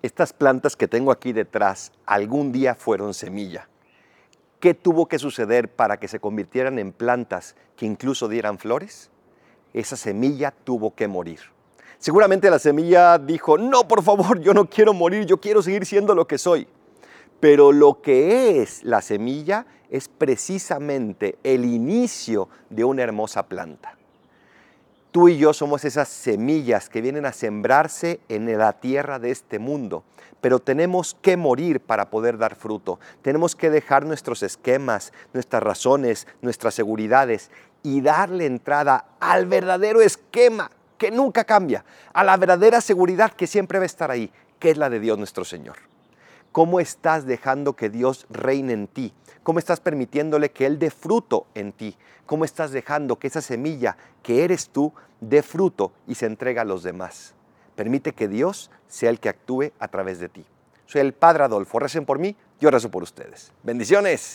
Estas plantas que tengo aquí detrás algún día fueron semilla. ¿Qué tuvo que suceder para que se convirtieran en plantas que incluso dieran flores? Esa semilla tuvo que morir. Seguramente la semilla dijo, no, por favor, yo no quiero morir, yo quiero seguir siendo lo que soy. Pero lo que es la semilla es precisamente el inicio de una hermosa planta. Tú y yo somos esas semillas que vienen a sembrarse en la tierra de este mundo, pero tenemos que morir para poder dar fruto. Tenemos que dejar nuestros esquemas, nuestras razones, nuestras seguridades y darle entrada al verdadero esquema que nunca cambia, a la verdadera seguridad que siempre va a estar ahí, que es la de Dios nuestro Señor. ¿Cómo estás dejando que Dios reine en ti? ¿Cómo estás permitiéndole que Él dé fruto en ti? ¿Cómo estás dejando que esa semilla que eres tú dé fruto y se entrega a los demás? Permite que Dios sea el que actúe a través de ti. Soy el Padre Adolfo. Recen por mí, yo rezo por ustedes. Bendiciones.